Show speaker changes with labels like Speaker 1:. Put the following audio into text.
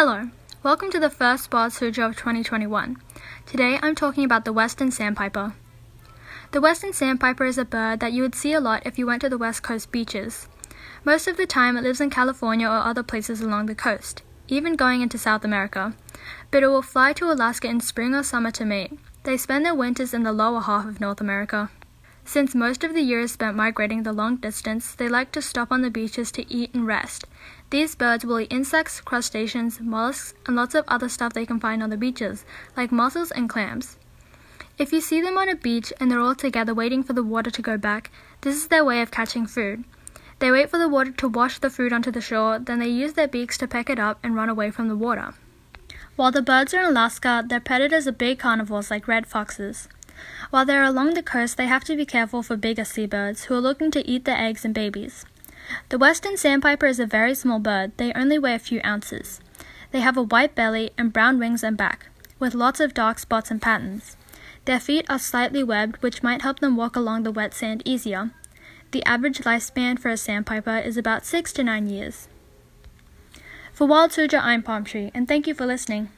Speaker 1: Hello, welcome to the first Wild Suzhou of 2021. Today I'm talking about the western sandpiper. The western sandpiper is a bird that you would see a lot if you went to the west coast beaches. Most of the time it lives in California or other places along the coast, even going into South America. But it will fly to Alaska in spring or summer to mate. They spend their winters in the lower half of North America. Since most of the year is spent migrating the long distance, they like to stop on the beaches to eat and rest. These birds will eat insects, crustaceans, mollusks, and lots of other stuff they can find on the beaches, like mussels and clams. If you see them on a beach and they're all together waiting for the water to go back, this is their way of catching food. They wait for the water to wash the food onto the shore, then they use their beaks to peck it up and run away from the water. While the birds are in Alaska, their predators are big carnivores like red foxes. While they're along the coast, they have to be careful for bigger seabirds who are looking to eat their eggs and babies. The western sandpiper is a very small bird. They only weigh a few ounces. They have a white belly and brown wings and back, with lots of dark spots and patterns. Their feet are slightly webbed, which might help them walk along the wet sand easier. The average lifespan for a sandpiper is about six to nine years. For Wild Suzhou, I'm Palm Tree, and thank you for listening.